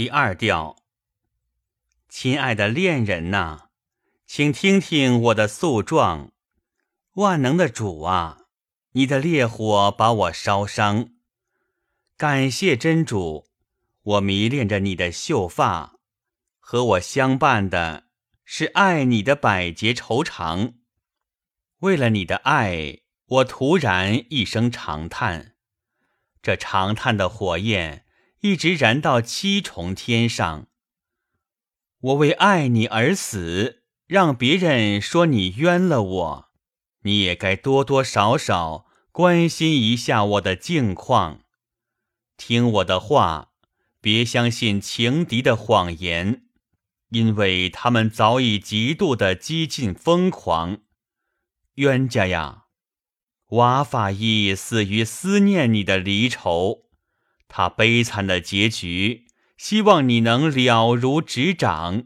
第二调，亲爱的恋人呐，请听听我的诉状。万能的主啊，你的烈火把我烧伤。感谢真主，我迷恋着你的秀发，和我相伴的是爱你的百劫愁肠。为了你的爱，我突然一声长叹，这长叹的火焰。一直燃到七重天上。我为爱你而死，让别人说你冤了我，你也该多多少少关心一下我的境况。听我的话，别相信情敌的谎言，因为他们早已极度的激进疯狂。冤家呀，瓦法伊死于思念你的离愁。他悲惨的结局，希望你能了如指掌。